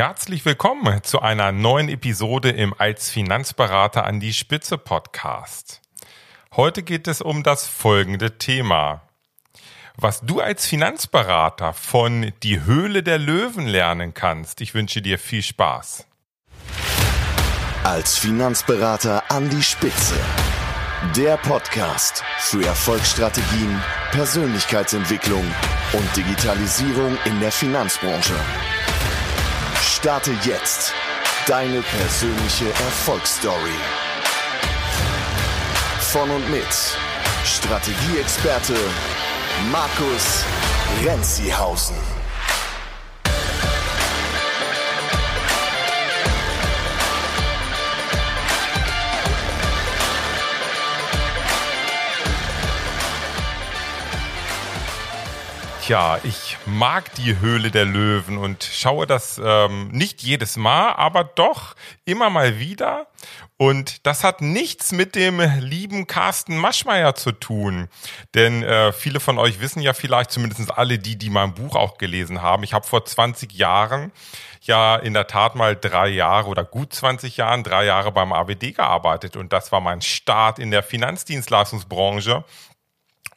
Herzlich willkommen zu einer neuen Episode im Als Finanzberater an die Spitze Podcast. Heute geht es um das folgende Thema. Was du als Finanzberater von Die Höhle der Löwen lernen kannst. Ich wünsche dir viel Spaß. Als Finanzberater an die Spitze. Der Podcast für Erfolgsstrategien, Persönlichkeitsentwicklung und Digitalisierung in der Finanzbranche. Starte jetzt deine persönliche Erfolgsstory. Von und mit Strategieexperte Markus Renzihausen. Tja, ich mag die Höhle der Löwen und schaue das ähm, nicht jedes Mal, aber doch immer mal wieder. Und das hat nichts mit dem lieben Carsten Maschmeyer zu tun. Denn äh, viele von euch wissen ja vielleicht, zumindest alle die, die mein Buch auch gelesen haben, ich habe vor 20 Jahren ja in der Tat mal drei Jahre oder gut 20 Jahren, drei Jahre beim AWD gearbeitet. Und das war mein Start in der Finanzdienstleistungsbranche.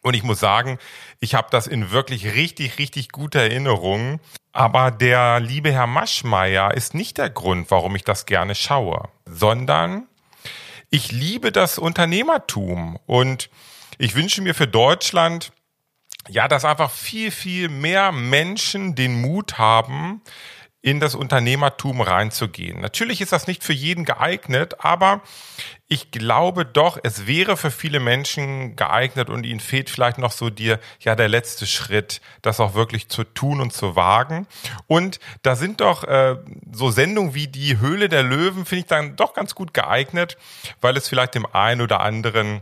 Und ich muss sagen, ich habe das in wirklich richtig, richtig guter Erinnerung. Aber der liebe Herr Maschmeyer ist nicht der Grund, warum ich das gerne schaue, sondern ich liebe das Unternehmertum und ich wünsche mir für Deutschland, ja, dass einfach viel, viel mehr Menschen den Mut haben, in das Unternehmertum reinzugehen. Natürlich ist das nicht für jeden geeignet, aber ich glaube doch, es wäre für viele Menschen geeignet und ihnen fehlt vielleicht noch so dir, ja, der letzte Schritt, das auch wirklich zu tun und zu wagen. Und da sind doch äh, so Sendungen wie die Höhle der Löwen, finde ich dann doch ganz gut geeignet, weil es vielleicht dem einen oder anderen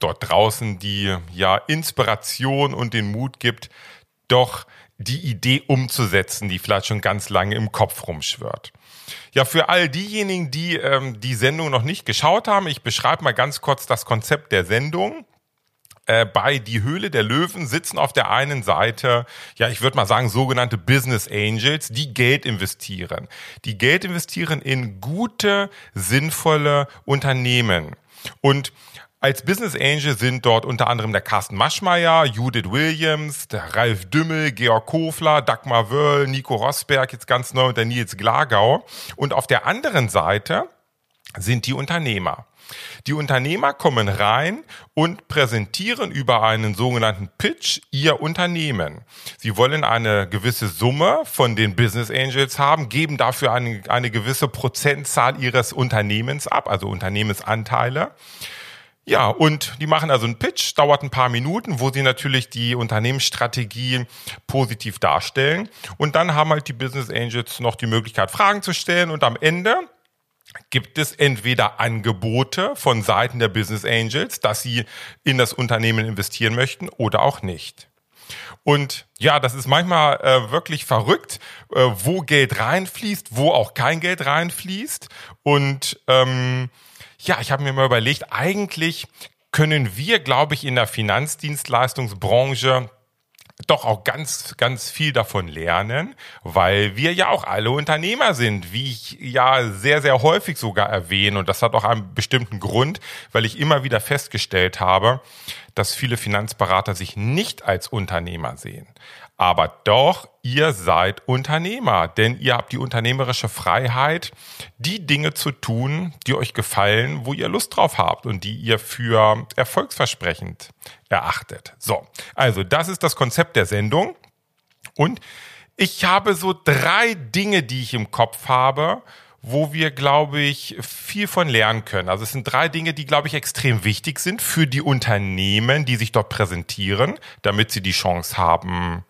dort draußen die ja Inspiration und den Mut gibt, doch die Idee umzusetzen, die vielleicht schon ganz lange im Kopf rumschwirrt. Ja, für all diejenigen, die ähm, die Sendung noch nicht geschaut haben, ich beschreibe mal ganz kurz das Konzept der Sendung. Äh, bei Die Höhle der Löwen sitzen auf der einen Seite, ja, ich würde mal sagen, sogenannte Business Angels, die Geld investieren. Die Geld investieren in gute, sinnvolle Unternehmen. Und als Business Angel sind dort unter anderem der Carsten Maschmeyer, Judith Williams, der Ralf Dümmel, Georg Kofler, Dagmar Wörl, Nico Rosberg, jetzt ganz neu und der Nils Glagau. Und auf der anderen Seite sind die Unternehmer. Die Unternehmer kommen rein und präsentieren über einen sogenannten Pitch ihr Unternehmen. Sie wollen eine gewisse Summe von den Business Angels haben, geben dafür eine, eine gewisse Prozentzahl ihres Unternehmens ab, also Unternehmensanteile. Ja, und die machen also einen Pitch, dauert ein paar Minuten, wo sie natürlich die Unternehmensstrategie positiv darstellen. Und dann haben halt die Business Angels noch die Möglichkeit, Fragen zu stellen. Und am Ende gibt es entweder Angebote von Seiten der Business Angels, dass sie in das Unternehmen investieren möchten oder auch nicht. Und ja, das ist manchmal äh, wirklich verrückt, äh, wo Geld reinfließt, wo auch kein Geld reinfließt. Und ähm, ja, ich habe mir mal überlegt, eigentlich können wir, glaube ich, in der Finanzdienstleistungsbranche doch auch ganz, ganz viel davon lernen, weil wir ja auch alle Unternehmer sind, wie ich ja sehr, sehr häufig sogar erwähne. Und das hat auch einen bestimmten Grund, weil ich immer wieder festgestellt habe, dass viele Finanzberater sich nicht als Unternehmer sehen. Aber doch, ihr seid Unternehmer, denn ihr habt die unternehmerische Freiheit, die Dinge zu tun, die euch gefallen, wo ihr Lust drauf habt und die ihr für erfolgsversprechend erachtet. So, also das ist das Konzept der Sendung. Und ich habe so drei Dinge, die ich im Kopf habe, wo wir, glaube ich, viel von lernen können. Also es sind drei Dinge, die, glaube ich, extrem wichtig sind für die Unternehmen, die sich dort präsentieren, damit sie die Chance haben,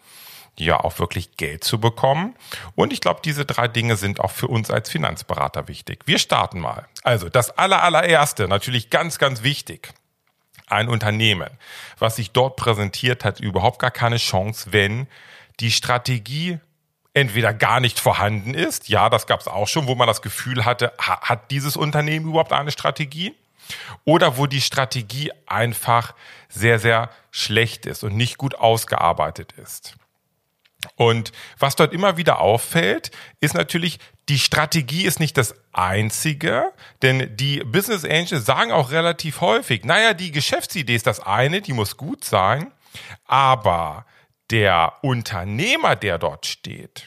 ja auch wirklich Geld zu bekommen. Und ich glaube, diese drei Dinge sind auch für uns als Finanzberater wichtig. Wir starten mal. Also das aller, allererste, natürlich ganz, ganz wichtig. Ein Unternehmen, was sich dort präsentiert, hat überhaupt gar keine Chance, wenn die Strategie entweder gar nicht vorhanden ist. Ja, das gab es auch schon, wo man das Gefühl hatte, hat dieses Unternehmen überhaupt eine Strategie? Oder wo die Strategie einfach sehr, sehr schlecht ist und nicht gut ausgearbeitet ist. Und was dort immer wieder auffällt, ist natürlich, die Strategie ist nicht das einzige, denn die Business Angels sagen auch relativ häufig, naja, die Geschäftsidee ist das eine, die muss gut sein, aber der Unternehmer, der dort steht,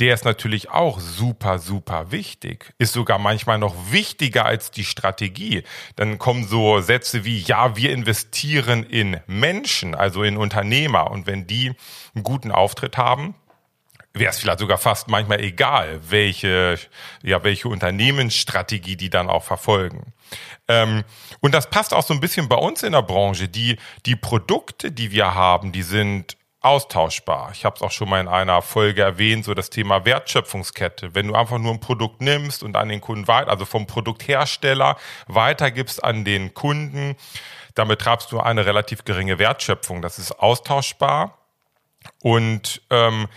der ist natürlich auch super, super wichtig. Ist sogar manchmal noch wichtiger als die Strategie. Dann kommen so Sätze wie, ja, wir investieren in Menschen, also in Unternehmer. Und wenn die einen guten Auftritt haben, wäre es vielleicht sogar fast manchmal egal, welche, ja, welche Unternehmensstrategie die dann auch verfolgen. Ähm, und das passt auch so ein bisschen bei uns in der Branche. Die, die Produkte, die wir haben, die sind austauschbar. Ich habe es auch schon mal in einer Folge erwähnt, so das Thema Wertschöpfungskette. Wenn du einfach nur ein Produkt nimmst und an den Kunden weiter, also vom Produkthersteller weitergibst an den Kunden, dann betreibst du eine relativ geringe Wertschöpfung. Das ist austauschbar und ähm,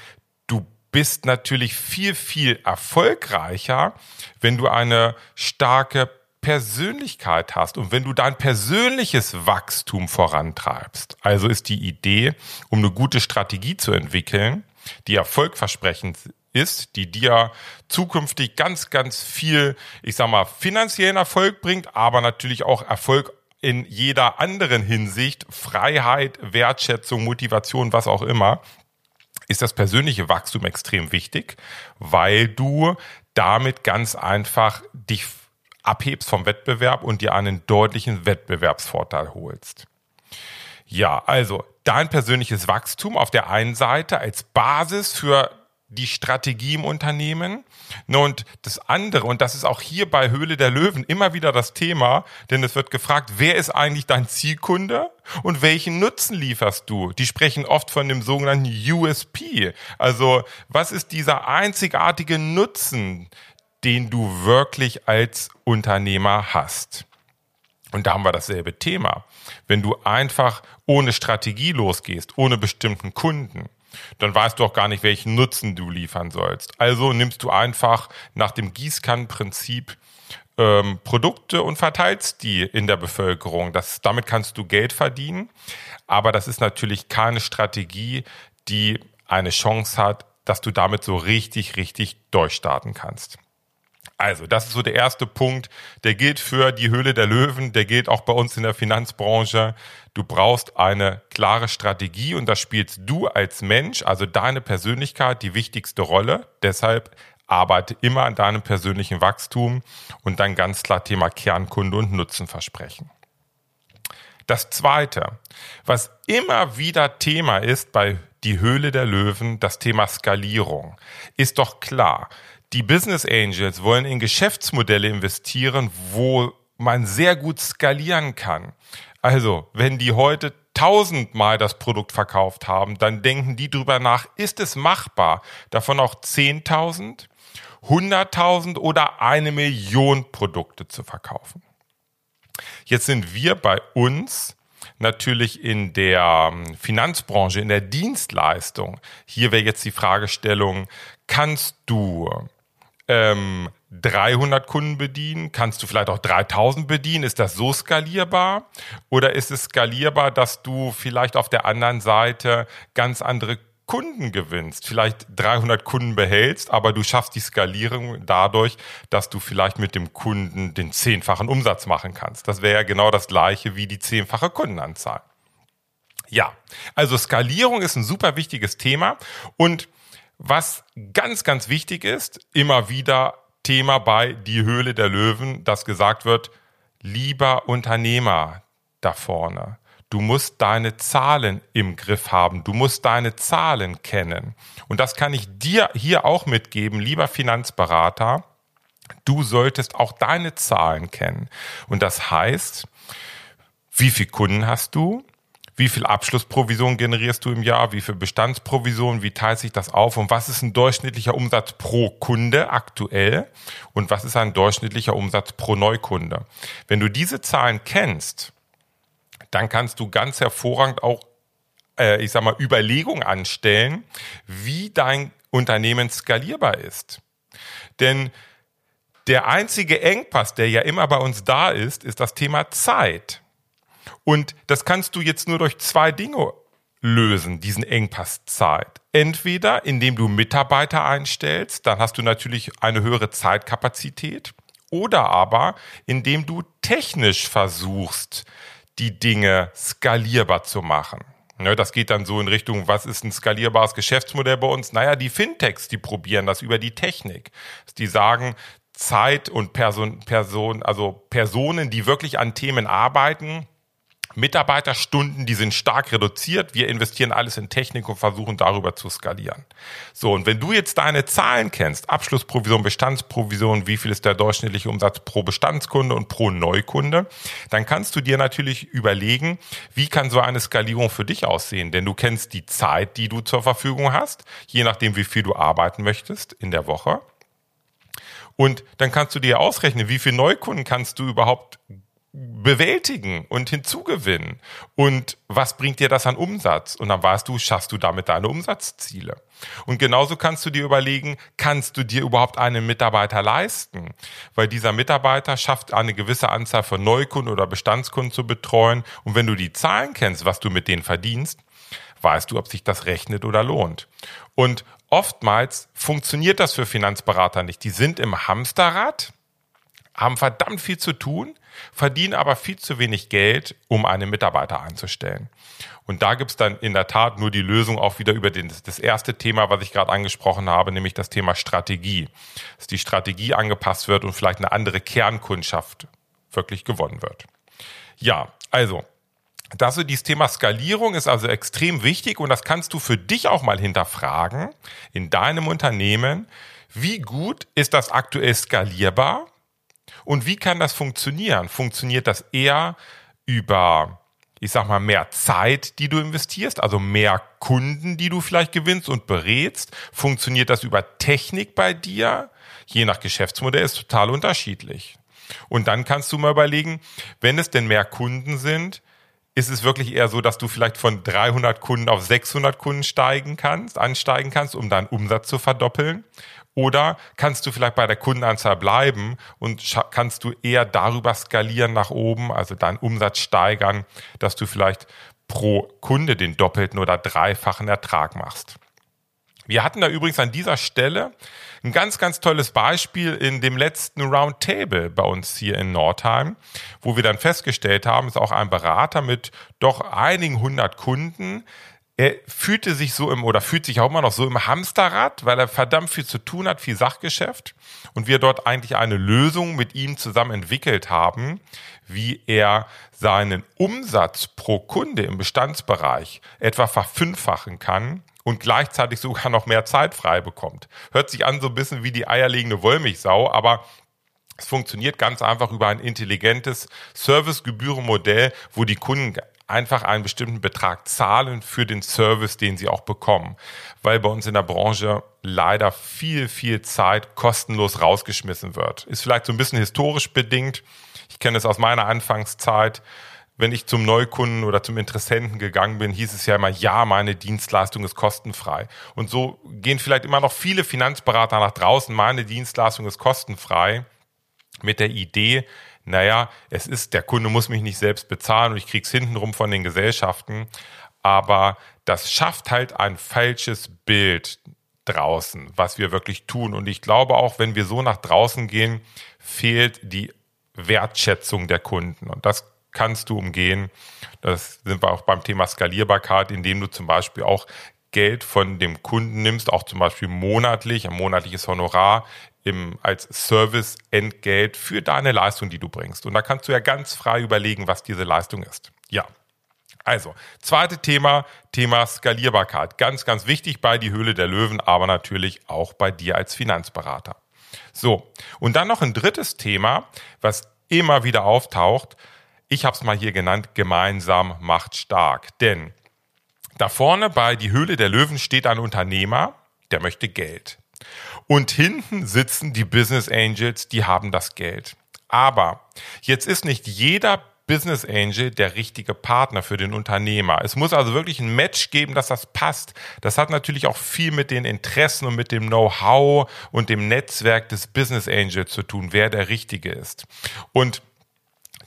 du bist natürlich viel, viel erfolgreicher, wenn du eine starke Persönlichkeit hast und wenn du dein persönliches Wachstum vorantreibst, also ist die Idee, um eine gute Strategie zu entwickeln, die erfolgversprechend ist, die dir zukünftig ganz, ganz viel, ich sag mal, finanziellen Erfolg bringt, aber natürlich auch Erfolg in jeder anderen Hinsicht, Freiheit, Wertschätzung, Motivation, was auch immer, ist das persönliche Wachstum extrem wichtig, weil du damit ganz einfach dich abhebst vom Wettbewerb und dir einen deutlichen Wettbewerbsvorteil holst. Ja, also dein persönliches Wachstum auf der einen Seite als Basis für die Strategie im Unternehmen. Und das andere, und das ist auch hier bei Höhle der Löwen immer wieder das Thema, denn es wird gefragt, wer ist eigentlich dein Zielkunde und welchen Nutzen lieferst du? Die sprechen oft von dem sogenannten USP. Also was ist dieser einzigartige Nutzen, den du wirklich als Unternehmer hast. Und da haben wir dasselbe Thema. Wenn du einfach ohne Strategie losgehst, ohne bestimmten Kunden, dann weißt du auch gar nicht, welchen Nutzen du liefern sollst. Also nimmst du einfach nach dem Gießkannenprinzip ähm, Produkte und verteilst die in der Bevölkerung. Das, damit kannst du Geld verdienen, aber das ist natürlich keine Strategie, die eine Chance hat, dass du damit so richtig, richtig durchstarten kannst. Also, das ist so der erste Punkt. Der gilt für die Höhle der Löwen, der gilt auch bei uns in der Finanzbranche. Du brauchst eine klare Strategie und da spielst du als Mensch, also deine Persönlichkeit, die wichtigste Rolle. Deshalb arbeite immer an deinem persönlichen Wachstum und dann ganz klar Thema Kernkunde und Nutzenversprechen. Das zweite, was immer wieder Thema ist bei die Höhle der Löwen, das Thema Skalierung, ist doch klar die Business Angels wollen in Geschäftsmodelle investieren, wo man sehr gut skalieren kann. Also, wenn die heute tausendmal das Produkt verkauft haben, dann denken die drüber nach, ist es machbar, davon auch 10.000, 100.000 oder eine Million Produkte zu verkaufen. Jetzt sind wir bei uns natürlich in der ähm, Finanzbranche, in der Dienstleistung. Hier wäre jetzt die Fragestellung, kannst du ähm, 300 Kunden bedienen? Kannst du vielleicht auch 3000 bedienen? Ist das so skalierbar? Oder ist es skalierbar, dass du vielleicht auf der anderen Seite ganz andere Kunden gewinnst, vielleicht 300 Kunden behältst, aber du schaffst die Skalierung dadurch, dass du vielleicht mit dem Kunden den zehnfachen Umsatz machen kannst. Das wäre ja genau das gleiche wie die zehnfache Kundenanzahl. Ja, also Skalierung ist ein super wichtiges Thema und was ganz, ganz wichtig ist, immer wieder Thema bei Die Höhle der Löwen, dass gesagt wird, lieber Unternehmer da vorne, du musst deine Zahlen im Griff haben, du musst deine Zahlen kennen. Und das kann ich dir hier auch mitgeben, lieber Finanzberater, du solltest auch deine Zahlen kennen. Und das heißt, wie viele Kunden hast du? Wie viel Abschlussprovision generierst du im Jahr, wie viel Bestandsprovision, wie teilt sich das auf und was ist ein durchschnittlicher Umsatz pro Kunde aktuell und was ist ein durchschnittlicher Umsatz pro Neukunde. Wenn du diese Zahlen kennst, dann kannst du ganz hervorragend auch, äh, ich sag mal, Überlegungen anstellen, wie dein Unternehmen skalierbar ist. Denn der einzige Engpass, der ja immer bei uns da ist, ist das Thema Zeit. Und das kannst du jetzt nur durch zwei Dinge lösen, diesen Engpass Zeit. Entweder indem du Mitarbeiter einstellst, dann hast du natürlich eine höhere Zeitkapazität, oder aber indem du technisch versuchst, die Dinge skalierbar zu machen. Ne, das geht dann so in Richtung, was ist ein skalierbares Geschäftsmodell bei uns? Naja, die Fintechs, die probieren das über die Technik. Die sagen, Zeit und Person, Person, also Personen, die wirklich an Themen arbeiten, Mitarbeiterstunden, die sind stark reduziert. Wir investieren alles in Technik und versuchen darüber zu skalieren. So, und wenn du jetzt deine Zahlen kennst, Abschlussprovision, Bestandsprovision, wie viel ist der durchschnittliche Umsatz pro Bestandskunde und pro Neukunde, dann kannst du dir natürlich überlegen, wie kann so eine Skalierung für dich aussehen? Denn du kennst die Zeit, die du zur Verfügung hast, je nachdem, wie viel du arbeiten möchtest in der Woche. Und dann kannst du dir ausrechnen, wie viele Neukunden kannst du überhaupt bewältigen und hinzugewinnen. Und was bringt dir das an Umsatz? Und dann weißt du, schaffst du damit deine Umsatzziele. Und genauso kannst du dir überlegen, kannst du dir überhaupt einen Mitarbeiter leisten? Weil dieser Mitarbeiter schafft eine gewisse Anzahl von Neukunden oder Bestandskunden zu betreuen. Und wenn du die Zahlen kennst, was du mit denen verdienst, weißt du, ob sich das rechnet oder lohnt. Und oftmals funktioniert das für Finanzberater nicht. Die sind im Hamsterrad, haben verdammt viel zu tun, verdienen aber viel zu wenig Geld, um einen Mitarbeiter einzustellen. Und da gibt's dann in der Tat nur die Lösung auch wieder über den, das erste Thema, was ich gerade angesprochen habe, nämlich das Thema Strategie. Dass die Strategie angepasst wird und vielleicht eine andere Kernkundschaft wirklich gewonnen wird. Ja, also das so dieses Thema Skalierung ist also extrem wichtig und das kannst du für dich auch mal hinterfragen in deinem Unternehmen. Wie gut ist das aktuell skalierbar? Und wie kann das funktionieren? Funktioniert das eher über, ich sag mal, mehr Zeit, die du investierst, also mehr Kunden, die du vielleicht gewinnst und berätst? Funktioniert das über Technik bei dir? Je nach Geschäftsmodell ist total unterschiedlich. Und dann kannst du mal überlegen, wenn es denn mehr Kunden sind, ist es wirklich eher so, dass du vielleicht von 300 Kunden auf 600 Kunden steigen kannst, ansteigen kannst, um deinen Umsatz zu verdoppeln? Oder kannst du vielleicht bei der Kundenanzahl bleiben und kannst du eher darüber skalieren nach oben, also deinen Umsatz steigern, dass du vielleicht pro Kunde den doppelten oder dreifachen Ertrag machst? Wir hatten da übrigens an dieser Stelle ein ganz, ganz tolles Beispiel in dem letzten Roundtable bei uns hier in Nordheim, wo wir dann festgestellt haben, ist auch ein Berater mit doch einigen hundert Kunden, er fühlte sich so im oder fühlt sich auch immer noch so im Hamsterrad, weil er verdammt viel zu tun hat, viel Sachgeschäft und wir dort eigentlich eine Lösung mit ihm zusammen entwickelt haben, wie er seinen Umsatz pro Kunde im Bestandsbereich etwa verfünffachen kann und gleichzeitig sogar noch mehr Zeit frei bekommt. Hört sich an so ein bisschen wie die eierlegende Wollmilchsau, aber es funktioniert ganz einfach über ein intelligentes Servicegebührenmodell, wo die Kunden einfach einen bestimmten Betrag zahlen für den Service, den sie auch bekommen. Weil bei uns in der Branche leider viel, viel Zeit kostenlos rausgeschmissen wird. Ist vielleicht so ein bisschen historisch bedingt. Ich kenne es aus meiner Anfangszeit wenn ich zum Neukunden oder zum Interessenten gegangen bin, hieß es ja immer, ja, meine Dienstleistung ist kostenfrei. Und so gehen vielleicht immer noch viele Finanzberater nach draußen, meine Dienstleistung ist kostenfrei, mit der Idee, naja, es ist, der Kunde muss mich nicht selbst bezahlen und ich krieg's hintenrum von den Gesellschaften. Aber das schafft halt ein falsches Bild draußen, was wir wirklich tun. Und ich glaube auch, wenn wir so nach draußen gehen, fehlt die Wertschätzung der Kunden. Und das kannst du umgehen. Das sind wir auch beim Thema Skalierbarkeit, indem du zum Beispiel auch Geld von dem Kunden nimmst, auch zum Beispiel monatlich, ein monatliches Honorar im, als Service-Entgelt für deine Leistung, die du bringst. Und da kannst du ja ganz frei überlegen, was diese Leistung ist. Ja. Also, zweite Thema, Thema Skalierbarkeit. Ganz, ganz wichtig bei die Höhle der Löwen, aber natürlich auch bei dir als Finanzberater. So, und dann noch ein drittes Thema, was immer wieder auftaucht. Ich habe es mal hier genannt, gemeinsam macht stark. Denn da vorne bei die Höhle der Löwen steht ein Unternehmer, der möchte Geld. Und hinten sitzen die Business Angels, die haben das Geld. Aber jetzt ist nicht jeder Business Angel der richtige Partner für den Unternehmer. Es muss also wirklich ein Match geben, dass das passt. Das hat natürlich auch viel mit den Interessen und mit dem Know-how und dem Netzwerk des Business Angels zu tun, wer der Richtige ist. Und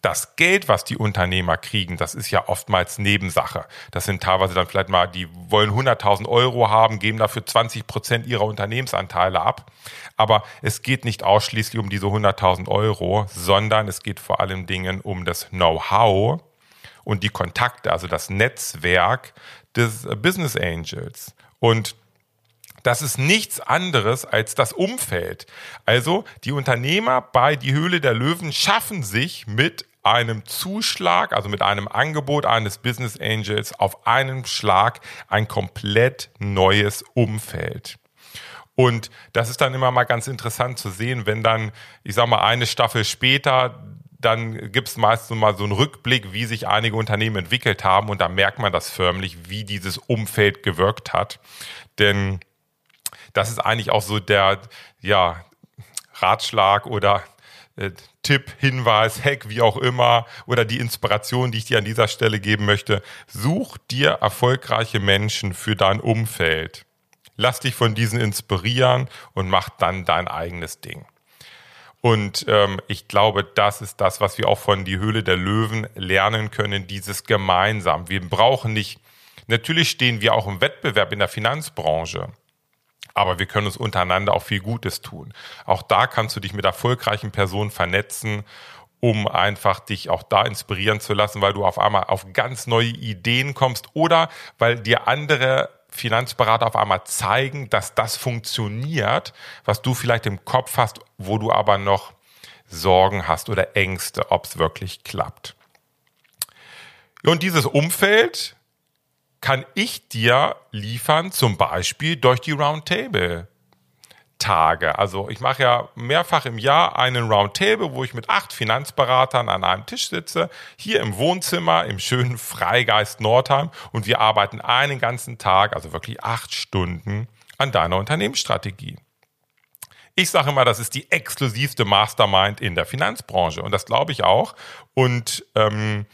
das Geld, was die Unternehmer kriegen, das ist ja oftmals Nebensache. Das sind teilweise dann vielleicht mal, die wollen 100.000 Euro haben, geben dafür 20 Prozent ihrer Unternehmensanteile ab. Aber es geht nicht ausschließlich um diese 100.000 Euro, sondern es geht vor allem Dingen um das Know-how und die Kontakte, also das Netzwerk des Business Angels. Und das ist nichts anderes als das Umfeld. Also die Unternehmer bei Die Höhle der Löwen schaffen sich mit einem Zuschlag, also mit einem Angebot eines Business Angels auf einen Schlag ein komplett neues Umfeld. Und das ist dann immer mal ganz interessant zu sehen, wenn dann, ich sag mal, eine Staffel später dann gibt es meistens mal so einen Rückblick, wie sich einige Unternehmen entwickelt haben und da merkt man das förmlich, wie dieses Umfeld gewirkt hat. Denn das ist eigentlich auch so der ja, Ratschlag oder Tipp, Hinweis, Hack, wie auch immer, oder die Inspiration, die ich dir an dieser Stelle geben möchte. Such dir erfolgreiche Menschen für dein Umfeld. Lass dich von diesen inspirieren und mach dann dein eigenes Ding. Und ähm, ich glaube, das ist das, was wir auch von die Höhle der Löwen lernen können, dieses gemeinsam. Wir brauchen nicht, natürlich stehen wir auch im Wettbewerb in der Finanzbranche aber wir können uns untereinander auch viel Gutes tun. Auch da kannst du dich mit erfolgreichen Personen vernetzen, um einfach dich auch da inspirieren zu lassen, weil du auf einmal auf ganz neue Ideen kommst oder weil dir andere Finanzberater auf einmal zeigen, dass das funktioniert, was du vielleicht im Kopf hast, wo du aber noch Sorgen hast oder Ängste, ob es wirklich klappt. Und dieses Umfeld kann ich dir liefern, zum Beispiel durch die Roundtable. Tage. Also ich mache ja mehrfach im Jahr einen Roundtable, wo ich mit acht Finanzberatern an einem Tisch sitze, hier im Wohnzimmer im schönen Freigeist Nordheim und wir arbeiten einen ganzen Tag, also wirklich acht Stunden, an deiner Unternehmensstrategie. Ich sage immer, das ist die exklusivste Mastermind in der Finanzbranche und das glaube ich auch. Und ähm,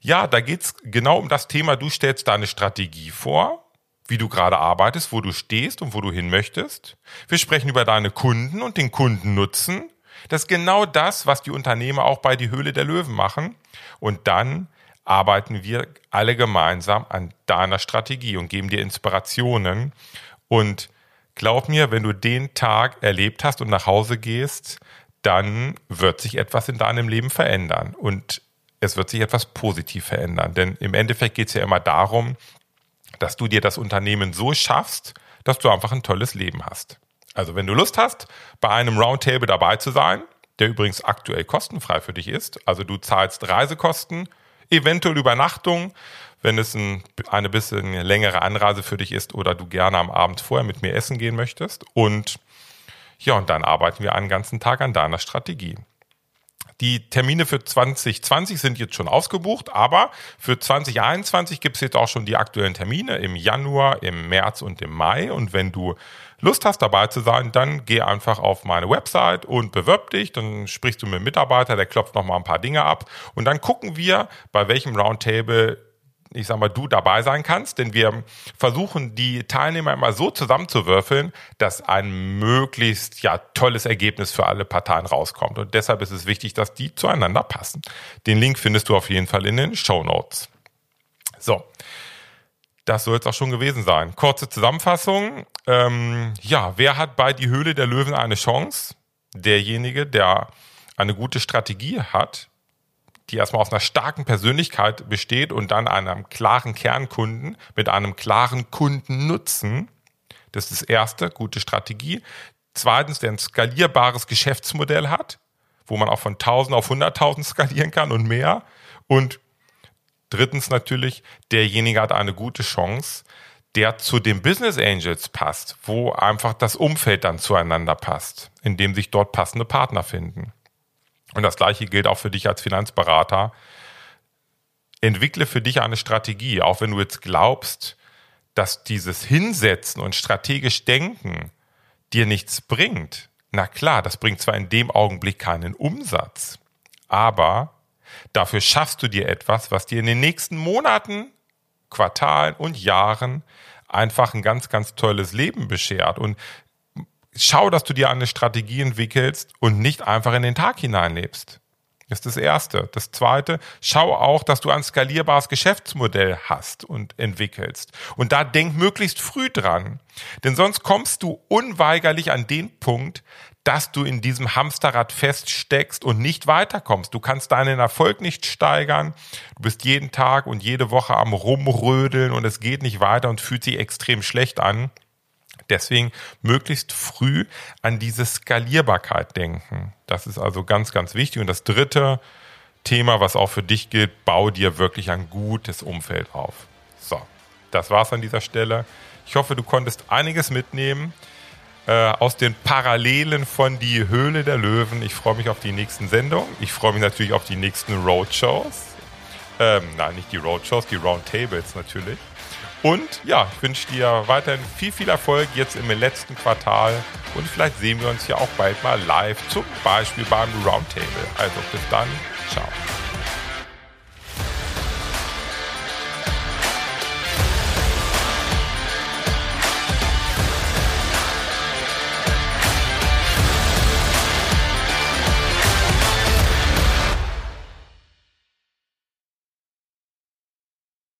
ja, da geht's genau um das Thema, du stellst deine Strategie vor, wie du gerade arbeitest, wo du stehst und wo du hin möchtest. Wir sprechen über deine Kunden und den Kundennutzen. Das ist genau das, was die Unternehmer auch bei die Höhle der Löwen machen. Und dann arbeiten wir alle gemeinsam an deiner Strategie und geben dir Inspirationen. Und glaub mir, wenn du den Tag erlebt hast und nach Hause gehst, dann wird sich etwas in deinem Leben verändern. Und es wird sich etwas positiv verändern. Denn im Endeffekt geht es ja immer darum, dass du dir das Unternehmen so schaffst, dass du einfach ein tolles Leben hast. Also wenn du Lust hast, bei einem Roundtable dabei zu sein, der übrigens aktuell kostenfrei für dich ist, also du zahlst Reisekosten, eventuell Übernachtung, wenn es ein, eine bisschen längere Anreise für dich ist oder du gerne am Abend vorher mit mir essen gehen möchtest. Und ja, und dann arbeiten wir einen ganzen Tag an deiner Strategie. Die Termine für 2020 sind jetzt schon ausgebucht, aber für 2021 gibt es jetzt auch schon die aktuellen Termine im Januar, im März und im Mai. Und wenn du Lust hast, dabei zu sein, dann geh einfach auf meine Website und bewirb dich. Dann sprichst du mit dem Mitarbeiter, der klopft nochmal ein paar Dinge ab. Und dann gucken wir, bei welchem Roundtable ich sag mal, du dabei sein kannst, denn wir versuchen, die Teilnehmer immer so zusammenzuwürfeln, dass ein möglichst ja tolles Ergebnis für alle Parteien rauskommt. Und deshalb ist es wichtig, dass die zueinander passen. Den Link findest du auf jeden Fall in den Show Notes. So. Das soll jetzt auch schon gewesen sein. Kurze Zusammenfassung. Ähm, ja, wer hat bei Die Höhle der Löwen eine Chance? Derjenige, der eine gute Strategie hat, die erstmal aus einer starken Persönlichkeit besteht und dann einem klaren Kernkunden mit einem klaren Kundennutzen. Das ist das erste, gute Strategie. Zweitens, der ein skalierbares Geschäftsmodell hat, wo man auch von 1000 auf 100.000 skalieren kann und mehr. Und drittens natürlich, derjenige hat eine gute Chance, der zu den Business Angels passt, wo einfach das Umfeld dann zueinander passt, in dem sich dort passende Partner finden. Und das Gleiche gilt auch für dich als Finanzberater. Entwickle für dich eine Strategie, auch wenn du jetzt glaubst, dass dieses Hinsetzen und strategisch Denken dir nichts bringt. Na klar, das bringt zwar in dem Augenblick keinen Umsatz, aber dafür schaffst du dir etwas, was dir in den nächsten Monaten, Quartalen und Jahren einfach ein ganz, ganz tolles Leben beschert. Und schau, dass du dir eine Strategie entwickelst und nicht einfach in den Tag hineinlebst. Das ist das Erste. Das Zweite, schau auch, dass du ein skalierbares Geschäftsmodell hast und entwickelst. Und da denk möglichst früh dran. Denn sonst kommst du unweigerlich an den Punkt, dass du in diesem Hamsterrad feststeckst und nicht weiterkommst. Du kannst deinen Erfolg nicht steigern. Du bist jeden Tag und jede Woche am Rumrödeln und es geht nicht weiter und fühlt sich extrem schlecht an. Deswegen möglichst früh an diese Skalierbarkeit denken. Das ist also ganz, ganz wichtig. Und das dritte Thema, was auch für dich gilt, bau dir wirklich ein gutes Umfeld auf. So, das war's an dieser Stelle. Ich hoffe, du konntest einiges mitnehmen äh, aus den Parallelen von Die Höhle der Löwen. Ich freue mich auf die nächsten Sendungen. Ich freue mich natürlich auf die nächsten Roadshows. Ähm, nein, nicht die Roadshows, die Roundtables natürlich. Und ja, ich wünsche dir weiterhin viel, viel Erfolg jetzt im letzten Quartal. Und vielleicht sehen wir uns ja auch bald mal live, zum Beispiel beim Roundtable. Also bis dann, ciao.